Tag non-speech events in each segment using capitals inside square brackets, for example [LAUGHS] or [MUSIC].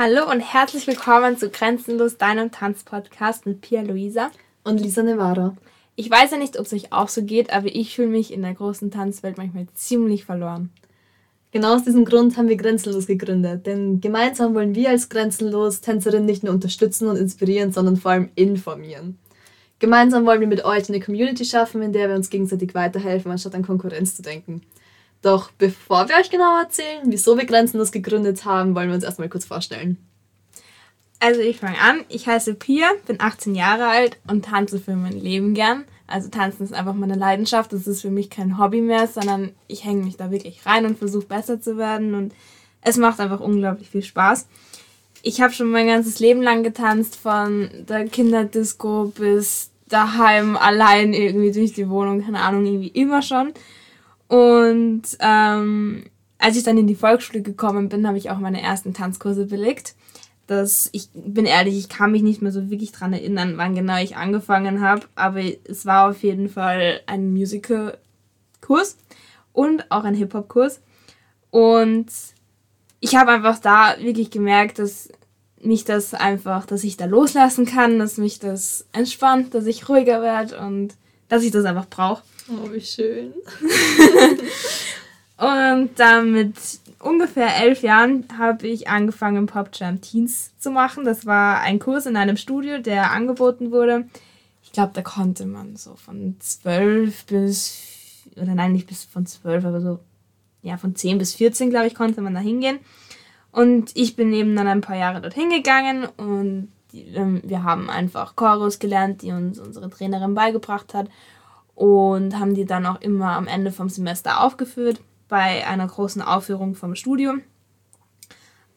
Hallo und herzlich willkommen zu Grenzenlos, deinem Tanzpodcast mit Pia Luisa und Lisa Nevada. Ich weiß ja nicht, ob es euch auch so geht, aber ich fühle mich in der großen Tanzwelt manchmal ziemlich verloren. Genau aus diesem Grund haben wir Grenzenlos gegründet, denn gemeinsam wollen wir als Grenzenlos Tänzerinnen nicht nur unterstützen und inspirieren, sondern vor allem informieren. Gemeinsam wollen wir mit euch eine Community schaffen, in der wir uns gegenseitig weiterhelfen, anstatt an Konkurrenz zu denken. Doch bevor wir euch genau erzählen, wieso wir Grenzenlos gegründet haben, wollen wir uns erstmal kurz vorstellen. Also ich fange an. Ich heiße Pia, bin 18 Jahre alt und tanze für mein Leben gern. Also tanzen ist einfach meine Leidenschaft. Das ist für mich kein Hobby mehr, sondern ich hänge mich da wirklich rein und versuche besser zu werden. Und es macht einfach unglaublich viel Spaß. Ich habe schon mein ganzes Leben lang getanzt, von der Kinderdisco bis daheim allein irgendwie durch die Wohnung, keine Ahnung, irgendwie immer schon. Und ähm, als ich dann in die Volksschule gekommen bin, habe ich auch meine ersten Tanzkurse belegt. Das, ich bin ehrlich, ich kann mich nicht mehr so wirklich dran erinnern, wann genau ich angefangen habe, aber es war auf jeden Fall ein Musical-Kurs und auch ein Hip-Hop-Kurs. Und ich habe einfach da wirklich gemerkt, dass mich das einfach, dass ich da loslassen kann, dass mich das entspannt, dass ich ruhiger werde und dass ich das einfach brauche. Oh, wie schön. [LAUGHS] und dann mit ungefähr elf Jahren habe ich angefangen, Pop Jam Teens zu machen. Das war ein Kurs in einem Studio, der angeboten wurde. Ich glaube, da konnte man so von zwölf bis, oder nein, nicht bis von zwölf, aber so, ja, von zehn bis 14, glaube ich, konnte man da hingehen. Und ich bin eben dann ein paar Jahre dorthin gegangen und ähm, wir haben einfach Chorus gelernt, die uns unsere Trainerin beigebracht hat und haben die dann auch immer am Ende vom Semester aufgeführt bei einer großen Aufführung vom Studio.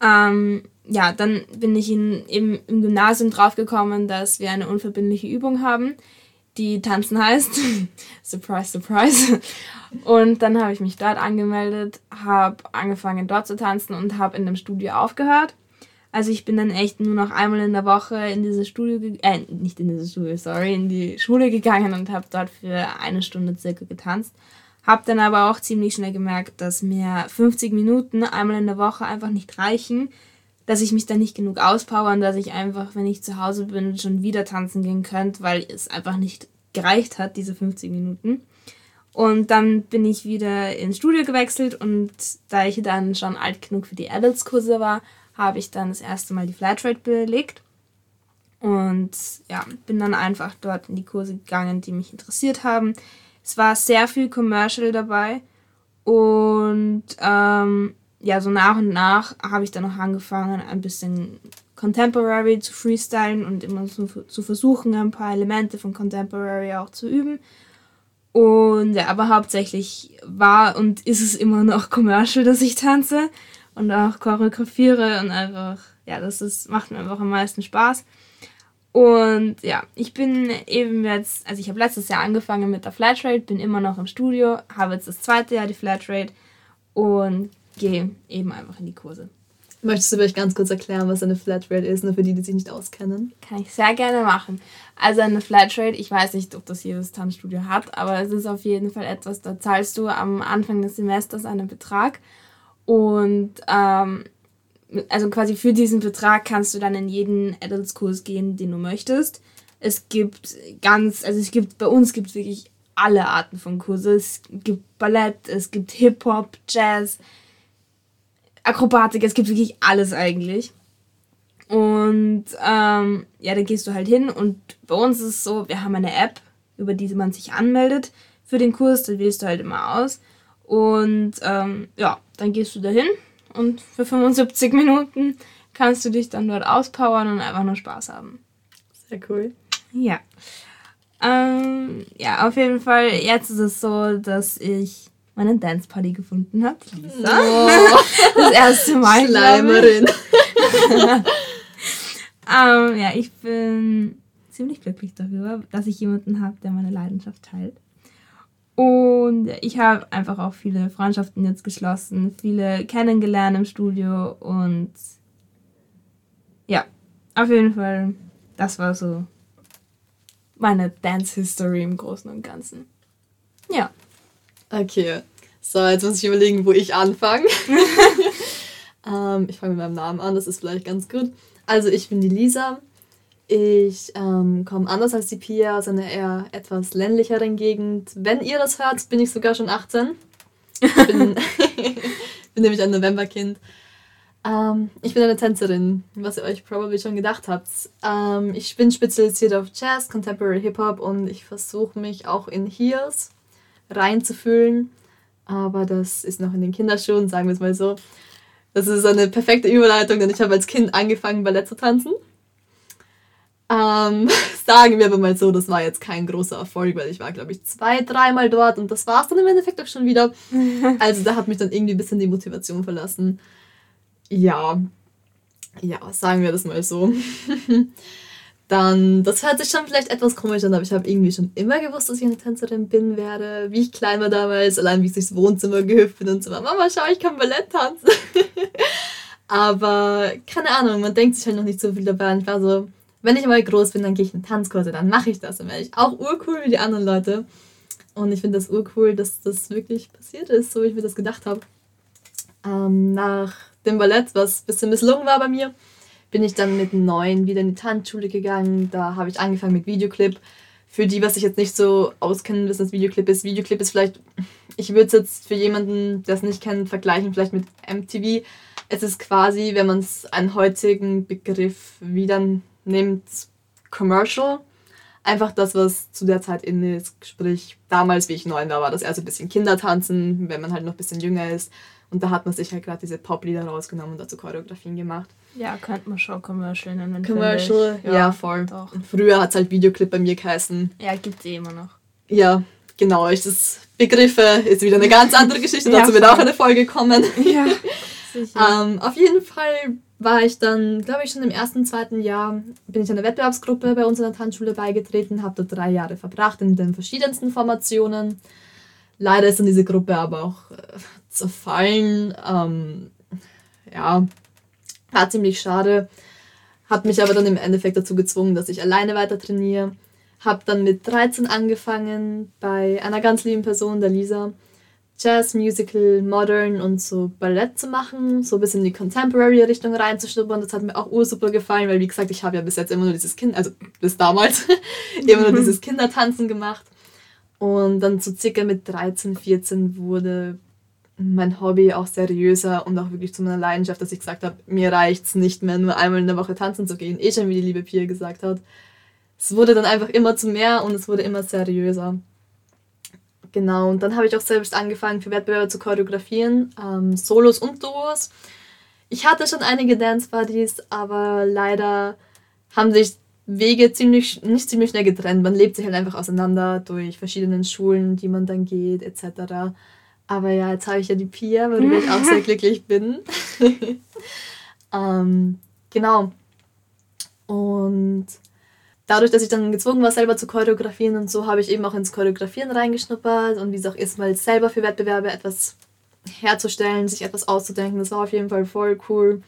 Ähm, ja, dann bin ich in, im, im Gymnasium draufgekommen, dass wir eine unverbindliche Übung haben, die Tanzen heißt. [LAUGHS] surprise, surprise. Und dann habe ich mich dort angemeldet, habe angefangen dort zu tanzen und habe in dem Studio aufgehört. Also ich bin dann echt nur noch einmal in der Woche in dieses Studio, äh, nicht in dieses Studio, sorry, in die Schule gegangen und habe dort für eine Stunde circa getanzt. Hab dann aber auch ziemlich schnell gemerkt, dass mir 50 Minuten einmal in der Woche einfach nicht reichen, dass ich mich dann nicht genug auspower und dass ich einfach, wenn ich zu Hause bin, schon wieder tanzen gehen könnte, weil es einfach nicht gereicht hat, diese 50 Minuten. Und dann bin ich wieder ins Studio gewechselt und da ich dann schon alt genug für die Adults-Kurse war, habe ich dann das erste Mal die Flatrate belegt. Und ja, bin dann einfach dort in die Kurse gegangen, die mich interessiert haben. Es war sehr viel Commercial dabei. Und ähm, ja, so nach und nach habe ich dann noch angefangen, ein bisschen Contemporary zu freestylen und immer zu, zu versuchen, ein paar Elemente von Contemporary auch zu üben. Und ja, aber hauptsächlich war und ist es immer noch Commercial, dass ich tanze und auch choreografiere und einfach, ja, das ist, macht mir einfach am meisten Spaß. Und ja, ich bin eben jetzt, also ich habe letztes Jahr angefangen mit der Flatrate, bin immer noch im Studio, habe jetzt das zweite Jahr die Flatrate und gehe eben einfach in die Kurse. Möchtest du vielleicht ganz kurz erklären, was eine Flatrate ist, nur für die, die sich nicht auskennen? Kann ich sehr gerne machen. Also eine Flatrate, ich weiß nicht, ob das jedes Tanzstudio hat, aber es ist auf jeden Fall etwas, da zahlst du am Anfang des Semesters einen Betrag und ähm, also quasi für diesen Betrag kannst du dann in jeden Adults-Kurs gehen, den du möchtest. Es gibt ganz, also es gibt, bei uns gibt es wirklich alle Arten von Kurse. Es gibt Ballett, es gibt Hip-Hop, Jazz, Akrobatik, es gibt wirklich alles eigentlich. Und ähm, ja, da gehst du halt hin und bei uns ist es so, wir haben eine App, über die man sich anmeldet für den Kurs, da wählst du halt immer aus. Und ähm, ja, dann gehst du dahin und für 75 Minuten kannst du dich dann dort auspowern und einfach nur Spaß haben. Sehr cool. Ja. Ähm, ja, auf jeden Fall, jetzt ist es so, dass ich meine Dance Party gefunden habe. Lisa. Oh. [LAUGHS] Das erste Mal. Schleimerin. [LAUGHS] ähm, ja, ich bin ziemlich glücklich darüber, dass ich jemanden habe, der meine Leidenschaft teilt. Und ich habe einfach auch viele Freundschaften jetzt geschlossen, viele kennengelernt im Studio und ja, auf jeden Fall, das war so meine Dance History im Großen und Ganzen. Ja. Okay, so, jetzt muss ich überlegen, wo ich anfange. [LAUGHS] Ähm, ich fange mit meinem Namen an, das ist vielleicht ganz gut. Also ich bin die Lisa. Ich ähm, komme anders als die Pia aus einer eher etwas ländlicheren Gegend. Wenn ihr das hört, bin ich sogar schon 18. Ich bin, [LAUGHS] bin nämlich ein Novemberkind. Ähm, ich bin eine Tänzerin, was ihr euch probably schon gedacht habt. Ähm, ich bin spezialisiert auf Jazz, Contemporary Hip-Hop und ich versuche mich auch in Heels reinzufühlen. Aber das ist noch in den Kinderschuhen, sagen wir es mal so. Das ist eine perfekte Überleitung, denn ich habe als Kind angefangen, Ballett zu tanzen. Ähm, [LAUGHS] sagen wir aber mal so, das war jetzt kein großer Erfolg, weil ich war, glaube ich, zwei, dreimal dort und das war es dann im Endeffekt auch schon wieder. [LAUGHS] Also da hat mich dann irgendwie ein bisschen die Motivation verlassen. Ja, ja, sagen wir das mal so. [LAUGHS] Dann, das hört sich schon vielleicht etwas komisch an, aber ich habe irgendwie schon immer gewusst, dass ich eine Tänzerin bin werde. Wie ich klein war damals, allein wie ich durchs Wohnzimmer gehüpft bin und so. Mama, schau, ich kann Ballett tanzen. [LAUGHS] aber keine Ahnung, man denkt sich halt noch nicht so viel dabei. Und ich war so, wenn ich mal groß bin, dann gehe ich in Tanzkurse, dann mache ich das. Dann werde ich auch urcool wie die anderen Leute. Und ich finde das urcool, dass das wirklich passiert ist, so wie ich mir das gedacht habe. Ähm, nach dem Ballett, was ein bisschen misslungen war bei mir, bin ich dann mit neun wieder in die Tanzschule gegangen. Da habe ich angefangen mit Videoclip. Für die, was ich jetzt nicht so auskennen, wissen, was Videoclip ist. Videoclip ist vielleicht, ich würde es jetzt für jemanden, der es nicht kennt, vergleichen, vielleicht mit MTV. Es ist quasi, wenn man es einen heutigen Begriff wieder nimmt, Commercial. Einfach das, was zu der Zeit in ist. Sprich, damals, wie ich neun war, war das eher so ein bisschen Kindertanzen, wenn man halt noch ein bisschen jünger ist. Und da hat man sich halt gerade diese Pop-Lieder rausgenommen und dazu Choreografien gemacht. Ja, könnte man schon Commercial nennen. Commercial, ja, ja, voll. Doch. Früher hat es halt Videoclip bei mir geheißen. Ja, gibt es eh immer noch. Ja, genau. Ich das Begriffe ist wieder eine ganz andere [LAUGHS] Geschichte. ja, dazu wird auch eine Folge kommen. [LAUGHS] Ja, [LAUGHS] sicher. ähm, auf jeden Fall war ich dann, glaube ich, schon im ersten, zweiten Jahr, bin ich einer Wettbewerbsgruppe bei uns in der Tanzschule beigetreten, habe dort drei Jahre verbracht in den verschiedensten Formationen. Leider ist dann diese Gruppe aber auch äh, zerfallen. Ähm, ja, war ziemlich schade. Hat mich aber dann im Endeffekt dazu gezwungen, dass ich alleine weiter trainiere. Hab dann mit 13 angefangen bei einer ganz lieben Person, der Lisa, Jazz, Musical, Modern und so Ballett zu machen, so ein bisschen in die Contemporary-Richtung reinzuschnuppern. Das hat mir auch ursuper gefallen, weil wie gesagt, ich habe ja bis jetzt immer nur dieses Kind, also bis damals, [LAUGHS] immer nur dieses Kindertanzen gemacht. Und dann so circa mit 13, 14 wurde mein Hobby auch seriöser und auch wirklich zu meiner Leidenschaft, dass ich gesagt habe, mir reicht es nicht mehr, nur einmal in der Woche tanzen zu gehen. Eh schon, wie die liebe Pia gesagt hat. Es wurde dann einfach immer zu mehr und es wurde immer seriöser. Genau, und dann habe ich auch selbst angefangen, für Wettbewerbe zu choreografieren, ähm, Solos und Duos. Ich hatte schon einige Dance-Buddies, aber leider haben sich Wege ziemlich, nicht ziemlich schnell getrennt. Man lebt sich halt einfach auseinander durch verschiedene Schulen, die man dann geht, etc. Aber ja, jetzt habe ich ja die Pia, worüber ich auch sehr [LAUGHS] glücklich bin. [LAUGHS] ähm, genau. Und dadurch, dass ich dann gezwungen war, selber zu choreografieren und so, habe ich eben auch ins Choreografieren reingeschnuppert und wie es auch ist, mal selber für Wettbewerbe etwas herzustellen, sich etwas auszudenken. Das war auf jeden Fall voll cool.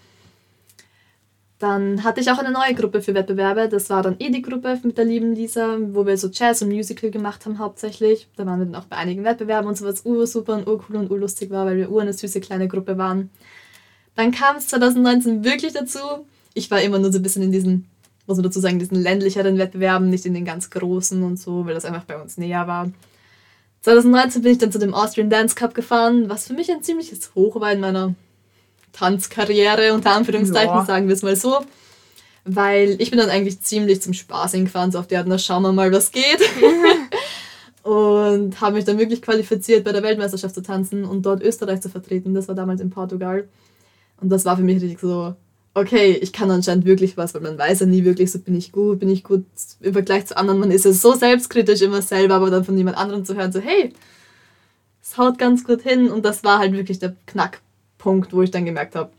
Dann hatte ich auch eine neue Gruppe für Wettbewerbe. Das war dann eh die Gruppe mit der lieben Lisa, wo wir so Jazz und Musical gemacht haben hauptsächlich. Da waren wir dann auch bei einigen Wettbewerben und so, was ursuper und urcool und urlustig war, weil wir ur eine süße kleine Gruppe waren. Dann kam es 2019 wirklich dazu. Ich war immer nur so ein bisschen in diesen, muss man dazu sagen, diesen ländlicheren Wettbewerben, nicht in den ganz großen und so, weil das einfach bei uns näher war. 2019 bin ich dann zu dem Austrian Dance Cup gefahren, was für mich ein ziemliches Hoch war in meiner Tanzkarriere, unter Anführungszeichen, ja. sagen wir es mal so. Weil ich bin dann eigentlich ziemlich zum Spaß hingefahren, so auf die Art, na schauen wir mal, was geht. [LAUGHS] und habe mich dann wirklich qualifiziert, bei der Weltmeisterschaft zu tanzen und dort Österreich zu vertreten. Das war damals in Portugal. Und das war für mich richtig so, okay, ich kann anscheinend wirklich was, weil man weiß ja nie wirklich, so bin ich gut, bin ich gut im Vergleich zu anderen. Man ist ja so selbstkritisch immer selber, aber dann von jemand anderem zu hören, so hey, es haut ganz gut hin. Und das war halt wirklich der Knack, Punkt, wo ich dann gemerkt habe,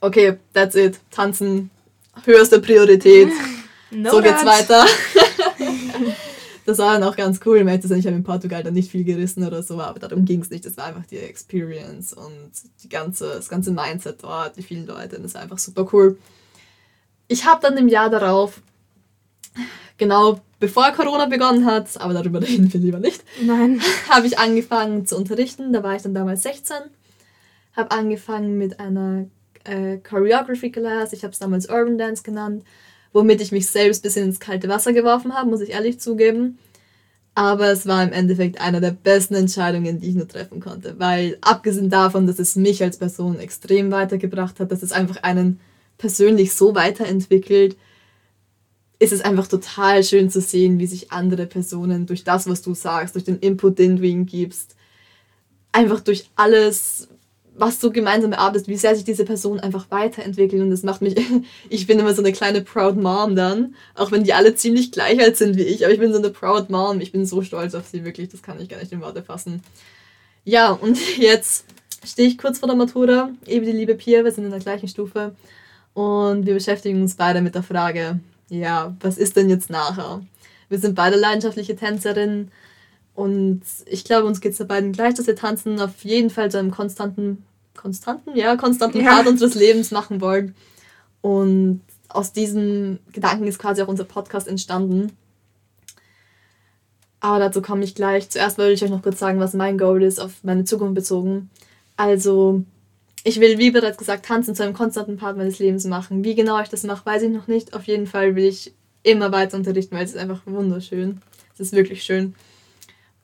okay, that's it, tanzen, höchste Priorität, [LAUGHS] no so geht's weiter. [LAUGHS] das war dann auch ganz cool. Ich habe in Portugal dann nicht viel gerissen oder so, aber darum ging es nicht. Das war einfach die Experience und die ganze, das ganze Mindset dort, die vielen Leute. Das war einfach super cool. Ich habe dann im Jahr darauf, genau bevor Corona begonnen hat, aber darüber [LAUGHS] reden wir lieber nicht, habe ich angefangen zu unterrichten. Da war ich dann damals 16 habe angefangen mit einer äh, Choreography Class, ich habe es damals Urban Dance genannt, womit ich mich selbst ein bisschen ins kalte Wasser geworfen habe, muss ich ehrlich zugeben. Aber es war im Endeffekt eine der besten Entscheidungen, die ich nur treffen konnte, weil abgesehen davon, dass es mich als Person extrem weitergebracht hat, dass es einfach einen persönlich so weiterentwickelt, ist es einfach total schön zu sehen, wie sich andere Personen durch das, was du sagst, durch den Input, den du ihnen gibst, einfach durch alles, was du gemeinsam erarbeitest, wie sehr sich diese Person einfach weiterentwickelt. Und das macht mich, [LAUGHS] ich bin immer so eine kleine Proud Mom dann, auch wenn die alle ziemlich gleich alt sind wie ich, aber ich bin so eine Proud Mom. Ich bin so stolz auf sie, wirklich, das kann ich gar nicht in Worte fassen. Ja, und [LAUGHS] jetzt stehe ich kurz vor der Matura, eben die liebe Pia, wir sind in der gleichen Stufe und wir beschäftigen uns beide mit der Frage, ja, was ist denn jetzt nachher? Wir sind beide leidenschaftliche Tänzerinnen und ich glaube, uns geht es da beiden gleich, dass wir tanzen auf jeden Fall zu einem konstanten konstanten, ja, konstanten ja. Part unseres Lebens machen wollen. Und aus diesem Gedanken ist quasi auch unser Podcast entstanden. Aber dazu komme ich gleich. Zuerst wollte ich euch noch kurz sagen, was mein Goal ist, auf meine Zukunft bezogen. Also, ich will, wie bereits gesagt, tanzen zu einem konstanten Part meines Lebens machen. Wie genau ich das mache, weiß ich noch nicht. Auf jeden Fall will ich immer weiter unterrichten, weil es ist einfach wunderschön. Es ist wirklich schön.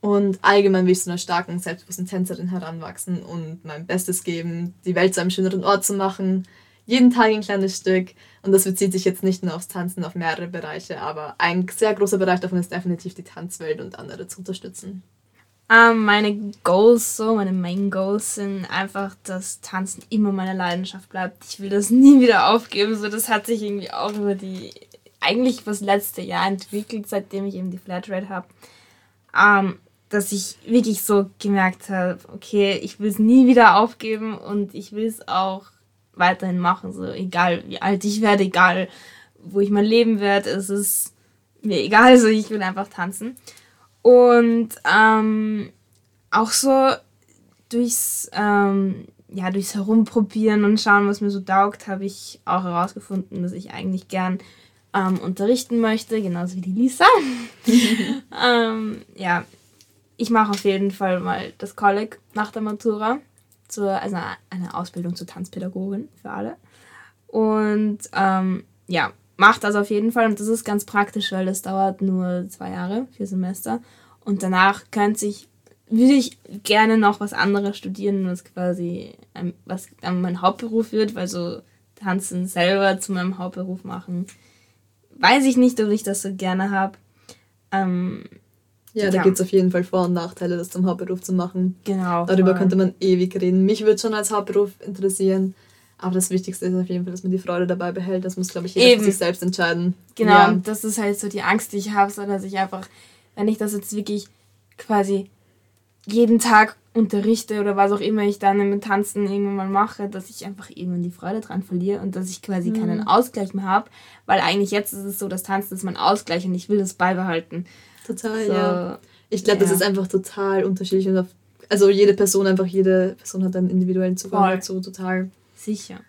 Und allgemein will ich zu einer starken, selbstbewussten Tänzerin heranwachsen und mein Bestes geben, die Welt zu einem schöneren Ort zu machen. Jeden Tag ein kleines Stück. Und das bezieht sich jetzt nicht nur aufs Tanzen, auf mehrere Bereiche, aber ein sehr großer Bereich davon ist definitiv die Tanzwelt und andere zu unterstützen. Um, ähm, meine Goals, so meine Main Goals sind einfach, dass Tanzen immer meine Leidenschaft bleibt. Ich will das nie wieder aufgeben. So, das hat sich irgendwie auch über die eigentlich das letzte Jahr entwickelt, seitdem ich eben die Flatrate habe. Um, ähm, dass ich wirklich so gemerkt habe, okay, ich will es nie wieder aufgeben und ich will es auch weiterhin machen, so egal wie alt ich werde, egal wo ich mein Leben werde, es ist mir egal, so ich will einfach tanzen. Und ähm, auch so durchs, ähm, ja, durchs Herumprobieren und schauen, was mir so taugt, habe ich auch herausgefunden, dass ich eigentlich gern ähm, unterrichten möchte, genauso wie die Lisa. [LAUGHS] [LAUGHS] ähm, ja, ich mache auf jeden Fall mal das Kolleg nach der Matura, zur, also eine Ausbildung zur Tanzpädagogin für alle. Und ähm, ja, mache das auf jeden Fall und das ist ganz praktisch, weil das dauert nur zwei Jahre, vier Semester. Und danach könnte ich, würde ich gerne noch was anderes studieren, was quasi ein, was mein Hauptberuf wird, weil so Tanzen selber zu meinem Hauptberuf machen, weiß ich nicht, ob ich das so gerne habe. Ähm, ja, da ja. gibt es auf jeden Fall Vor- und Nachteile, das zum Hauptberuf zu machen. Genau. Darüber voll. könnte man ewig reden. Mich würde schon als Hauptberuf interessieren. Aber das Wichtigste ist auf jeden Fall, dass man die Freude dabei behält. Das muss, glaube ich, jeder Eben. für sich selbst entscheiden. Genau, ja. das ist halt so die Angst, die ich habe, so dass ich einfach, wenn ich das jetzt wirklich quasi jeden Tag unterrichte oder was auch immer ich dann im Tanzen irgendwann mal mache, dass ich einfach irgendwann die Freude dran verliere und dass ich quasi mhm. keinen Ausgleich mehr habe, weil eigentlich jetzt ist es so, das Tanzen ist mein Ausgleich und ich will das beibehalten. Total, so, ja. Ich glaube, ja. das ist einfach total unterschiedlich. Und auf, also jede Person, einfach jede Person hat einen individuellen Zugang Voll. dazu, total. Sicher.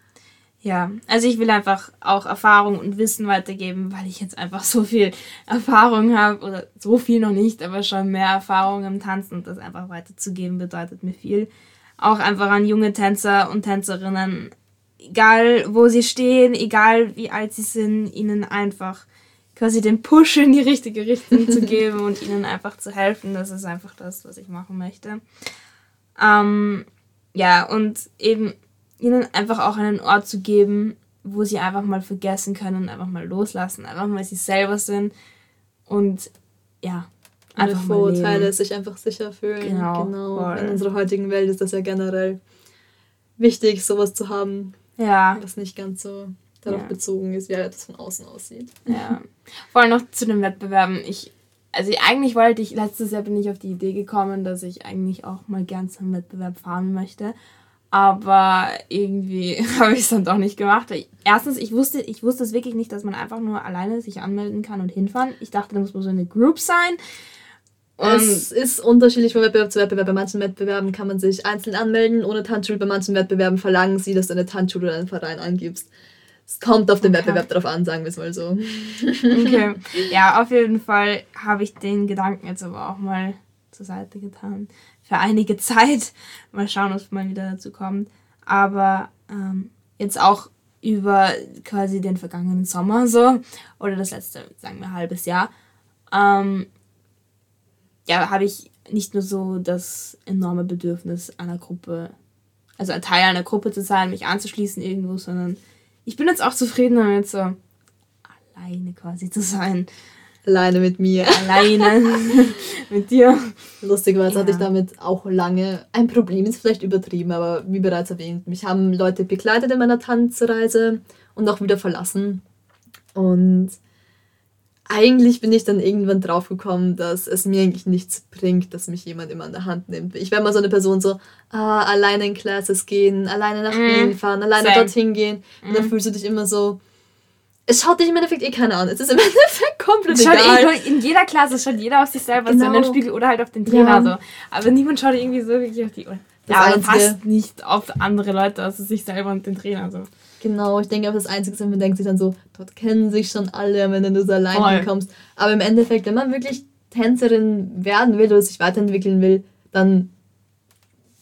Ja, also ich will einfach auch Erfahrung und Wissen weitergeben, weil ich jetzt einfach so viel Erfahrung habe, oder so viel noch nicht, aber schon mehr Erfahrung im Tanzen und das einfach weiterzugeben bedeutet mir viel. Auch einfach an junge Tänzer und Tänzerinnen, egal wo sie stehen, egal wie alt sie sind, ihnen einfach quasi den Push in die richtige Richtung zu geben und ihnen einfach zu helfen. Das ist einfach das, was ich machen möchte. Ähm, ja, und eben ihnen einfach auch einen Ort zu geben, wo sie einfach mal vergessen können und einfach mal loslassen, einfach mal sie selber sind und ja, einfach Ohne Vorurteile, sich einfach sicher fühlen. Genau. genau. In unserer heutigen Welt ist das ja generell wichtig, sowas zu haben, ja. was nicht ganz so darauf ja. bezogen ist, wie das von außen aussieht. Ja. Vor allem noch zu den Wettbewerben. Ich, also eigentlich wollte ich, letztes Jahr bin ich auf die Idee gekommen, dass ich eigentlich auch mal gern zum Wettbewerb fahren möchte. Aber irgendwie [LAUGHS] habe ich es dann doch nicht gemacht. Erstens, ich wusste, ich wusste es wirklich nicht, dass man einfach nur alleine sich anmelden kann und hinfahren. Ich dachte, da muss man so eine Group sein. Und es ist unterschiedlich von Wettbewerb zu Wettbewerb. Bei manchen Wettbewerben kann man sich einzeln anmelden ohne Tanzschule. Bei manchen Wettbewerben verlangen sie, dass du eine Tanzschule oder einen Verein angibst. Es kommt auf den okay. Wettbewerb drauf an, sagen wir es mal so. Okay. [LAUGHS] Ja, auf jeden Fall habe ich den Gedanken jetzt aber auch mal zur Seite getan. Für einige [LAUGHS] Zeit. Mal schauen, ob man wieder dazu kommt. Aber ähm, jetzt auch über quasi den vergangenen Sommer so oder das letzte, sagen wir, halbes Jahr, ähm, ja, habe ich nicht nur so das enorme Bedürfnis einer Gruppe, also ein Teil einer Gruppe zu sein, mich anzuschließen irgendwo, sondern ich bin jetzt auch zufrieden damit, so alleine quasi zu sein. Alleine mit mir. Alleine [LAUGHS] mit dir. Lustigerweise ja. hatte ich damit auch lange ein Problem, ist vielleicht übertrieben, aber wie bereits erwähnt, mich haben Leute begleitet in meiner Tanzreise und auch wieder verlassen. Und eigentlich bin ich dann irgendwann draufgekommen, dass es mir eigentlich nichts bringt, dass mich jemand immer an der Hand nimmt. Ich wäre mal so eine Person so, ah, alleine in Classes gehen, alleine nach mm. Wien fahren, alleine Same. dorthin gehen. Mm. Und dann mhm. fühlst du dich immer so, es schaut dich im Endeffekt eh keiner an. Es ist im [LAUGHS] Endeffekt komplett schaut egal. Eh, in jeder Klasse schaut jeder auf sich selber genau. so in den genau. Spiegel oder halt auf den Trainer ja. so. Aber niemand schaut irgendwie so wirklich auf die Uhr. Ja, aber passt nicht auf andere Leute, also sich selber und den Trainer so. Genau, ich denke auch das Einzige ist, man denkt sich dann so, dort kennen sich schon alle, wenn du so allein kommst. Aber im Endeffekt, wenn man wirklich Tänzerin werden will oder sich weiterentwickeln will, dann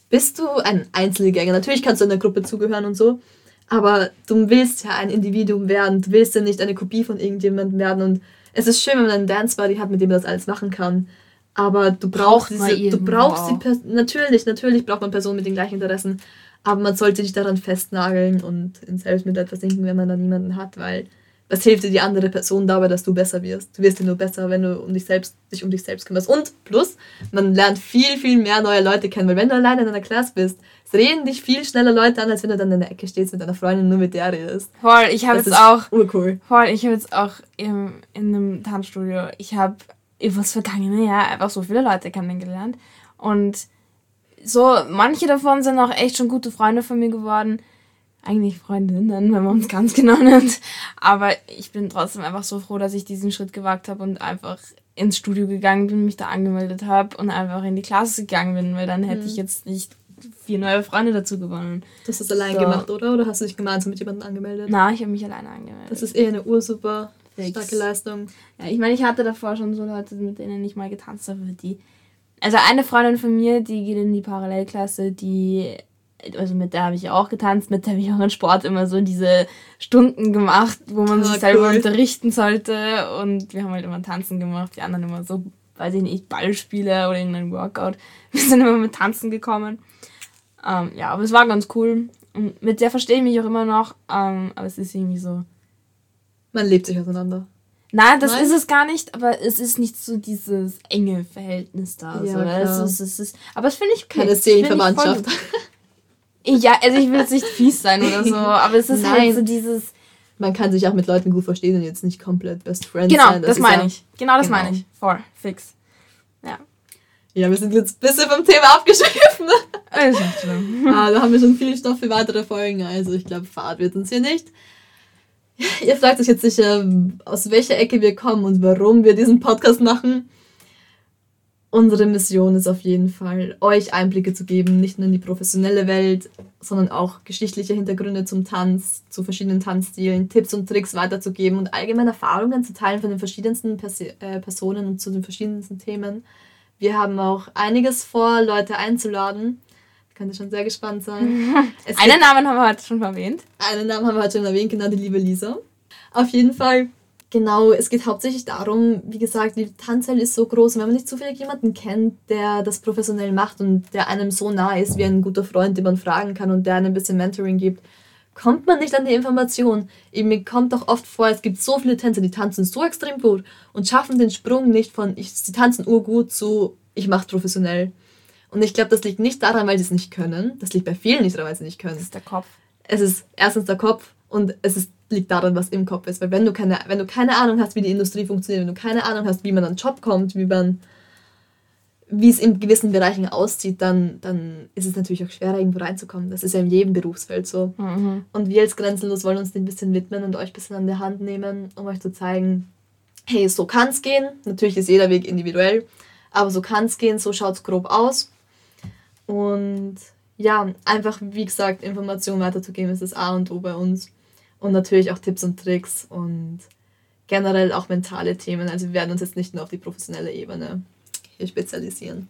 bist du ein Einzelgänger. Natürlich kannst du in der Gruppe zugehören und so, aber du willst ja ein Individuum werden. Du willst ja nicht eine Kopie von irgendjemandem werden. Und es ist schön, wenn man einen Dance Buddy hat, mit dem man das alles machen kann. Aber du brauchst diese, du brauchst die natürlich, natürlich braucht man Personen mit den gleichen Interessen. Aber man sollte nicht daran festnageln und in Selbstmitleid versinken, wenn man da niemanden hat, weil was hilft dir die andere Person dabei, dass du besser wirst? Du wirst ja nur besser, wenn du um dich selbst, dich um dich selbst kümmerst. Und plus, man lernt viel, viel mehr neue Leute kennen, weil wenn du alleine in einer Klasse bist, es reden dich viel schneller Leute an, als wenn du dann in der Ecke stehst mit deiner Freundin nur mit der redest. Voll, ich habe jetzt auch. Urcool. Voll, ich habe jetzt auch im, in einem Tanzstudio, ich habe über das vergangene Jahr einfach so viele Leute kennengelernt. Und so, manche davon sind auch echt schon gute Freunde von mir geworden eigentlich Freundinnen, wenn man uns ganz genau nennt. Aber ich bin trotzdem einfach so froh, dass ich diesen Schritt gewagt habe und einfach ins Studio gegangen bin, mich da angemeldet habe und einfach in die Klasse gegangen bin, weil dann hätte mhm. ich jetzt nicht vier neue Freunde dazu gewonnen. Du hast das allein so. gemacht, oder? Oder hast du dich gemeinsam mit jemandem angemeldet? Nein, ich habe mich alleine angemeldet. Das ist eher eine ursuper starke Leistung. Ja, ich meine, ich hatte davor schon so Leute, mit denen ich mal getanzt habe, die. Also eine Freundin von mir, die geht in die Parallelklasse, die also mit der habe ich auch getanzt, mit der habe ich auch in Sport immer so diese Stunden gemacht, wo man ah, sich selber cool. unterrichten sollte. Und wir haben halt immer Tanzen gemacht, die anderen immer so, weiß ich nicht, Ballspiele oder irgendein Workout. [LAUGHS] Wir sind immer mit Tanzen gekommen. Ähm, ja, aber es war ganz cool. Und mit der verstehe ich mich auch immer noch. Ähm, aber es ist irgendwie so. Man lebt sich auseinander. Nein, das Nein? ist es gar nicht, aber es ist nicht so dieses enge Verhältnis da. Ja, so. es ist, es ist, aber es finde ich okay. Keine Seelenverwandtschaft. Ja, also ich will jetzt nicht fies sein oder so, [LAUGHS] aber es ist halt Nein. halt so dieses. Man kann sich auch mit Leuten gut verstehen und jetzt nicht komplett Best Friends genau, sein. Das, das meine ja, ich. Genau das genau. meine ich. Voll, fix. Ja. Ja, wir sind jetzt ein bisschen vom Thema abgeschwiffen. Ist nicht schlimm. [LAUGHS] ah, da haben wir schon viel Stoff für weitere Folgen, also ich glaube, Fahrt wird uns hier nicht. [LAUGHS] Ihr fragt euch jetzt sicher, aus welcher Ecke wir kommen und warum wir diesen Podcast machen. Unsere Mission ist auf jeden Fall, euch Einblicke zu geben, nicht nur in die professionelle Welt, sondern auch geschichtliche Hintergründe zum Tanz, zu verschiedenen Tanzstilen, Tipps und Tricks weiterzugeben und allgemeine Erfahrungen zu teilen von den verschiedensten Pers äh, Personen und zu den verschiedensten Themen. Wir haben auch einiges vor, Leute einzuladen. Könnt ihr schon sehr gespannt sein. [LAUGHS] einen Namen haben wir heute schon erwähnt. Einen Namen haben wir heute schon erwähnt, genau die liebe Lisa. Auf jeden Fall Genau, es geht hauptsächlich darum, wie gesagt, die Tanzwelt ist so groß und wenn man nicht zufällig jemanden kennt, der das professionell macht und der einem so nah ist wie ein guter Freund, den man fragen kann und der einem ein bisschen Mentoring gibt, kommt man nicht an die Information. Eben, mir kommt doch oft vor, es gibt so viele Tänzer, die tanzen so extrem gut und schaffen den Sprung nicht von, ich, sie tanzen urgut zu, ich mache professionell. Und ich glaube, das liegt nicht daran, weil sie es nicht können. Das liegt bei vielen nicht daran, weil sie es nicht können. Das ist der Kopf. Es ist erstens der Kopf und es ist liegt daran, was im Kopf ist. Weil wenn du keine, wenn du keine Ahnung hast, wie die Industrie funktioniert, wenn du keine Ahnung hast, wie man an einen Job kommt, wie man wie es in gewissen Bereichen aussieht, dann, dann ist es natürlich auch schwerer, irgendwo reinzukommen. Das ist ja in jedem Berufsfeld so. Mhm. Und wir als Grenzenlos wollen uns dem ein bisschen widmen und euch ein bisschen an der Hand nehmen, um euch zu zeigen, hey, so kann es gehen. Natürlich ist jeder Weg individuell, aber so kann es gehen, so schaut es grob aus. Und ja, einfach, wie gesagt, Informationen weiterzugeben, ist das A und O bei uns und natürlich auch Tipps und Tricks und generell auch mentale Themen. Also wir werden uns jetzt nicht nur auf die professionelle Ebene hier spezialisieren.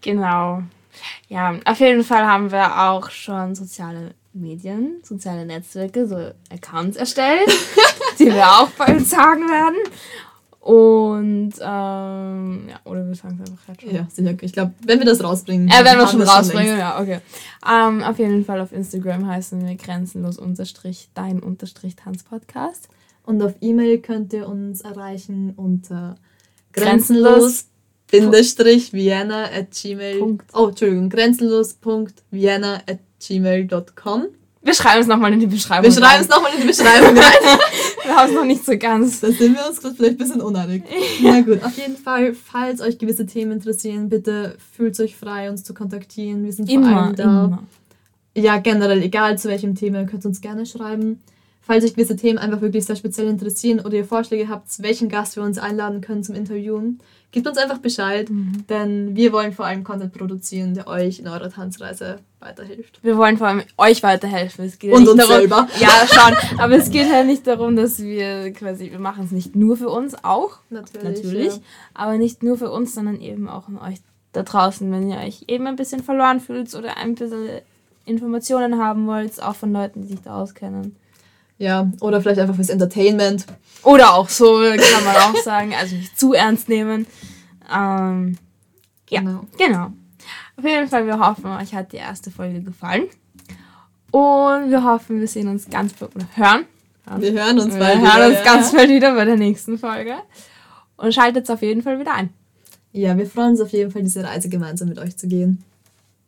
Genau. Ja, auf jeden Fall haben wir auch schon soziale Medien, soziale Netzwerke, so Accounts erstellt, [LAUGHS] die wir auch bald sagen werden. Und ähm, ja, oder wir sagen es einfach jetzt schon. Ja, sicher. Ich glaube, wenn wir das rausbringen. Ja, wenn wir schon rausbringen, ja, okay. Ähm, auf jeden Fall auf Instagram heißen wir grenzenlos unterstrich dein unterstrich Tanzpodcast. Und auf E-Mail könnt ihr uns erreichen unter grenzenlos Bindestrich Vienna at gmail. Oh, Entschuldigung, grenzenlos.vienna at gmail.com. Wir schreiben es nochmal in die Beschreibung. Wir schreiben es nochmal in die [LAUGHS] Beschreibung rein. Wir haben es noch nicht so ganz. Da sind wir uns gerade vielleicht ein bisschen uneinig. [LAUGHS] Na gut, auf jeden Fall, falls euch gewisse Themen interessieren, bitte fühlt euch frei, uns zu kontaktieren. Wir sind immer, vor allem da. Immer. Ja, generell, egal zu welchem Thema, könnt ihr uns gerne schreiben. Falls euch gewisse Themen einfach wirklich sehr speziell interessieren oder ihr Vorschläge habt, welchen Gast wir uns einladen können zum Interviewen, gebt uns einfach Bescheid, mhm. denn wir wollen vor allem Content produzieren, der euch in eurer Tanzreise weiterhilft. Wir wollen vor allem euch weiterhelfen. Es geht Und ja uns darum, selber. Ja, [LAUGHS] schon. Aber es geht halt nicht darum, dass wir quasi, wir machen es nicht nur für uns, auch. Natürlich. Natürlich. Ja. Aber nicht nur für uns, sondern eben auch an euch da draußen, wenn ihr euch eben ein bisschen verloren fühlt oder ein bisschen Informationen haben wollt, auch von Leuten, die sich da auskennen. Ja, oder vielleicht einfach fürs Entertainment. Oder auch so, kann man auch [LAUGHS] sagen. Also nicht zu ernst nehmen. Ähm, ja, genau. genau. Auf jeden Fall, wir hoffen, euch hat die erste Folge gefallen. Und wir hoffen, wir sehen uns ganz bald oder hören. Wir hören uns bald wir wieder. hören uns ja. ganz bald wieder bei der nächsten Folge. Und schaltet auf jeden Fall wieder ein. Ja, wir freuen uns auf jeden Fall, diese Reise gemeinsam mit euch zu gehen.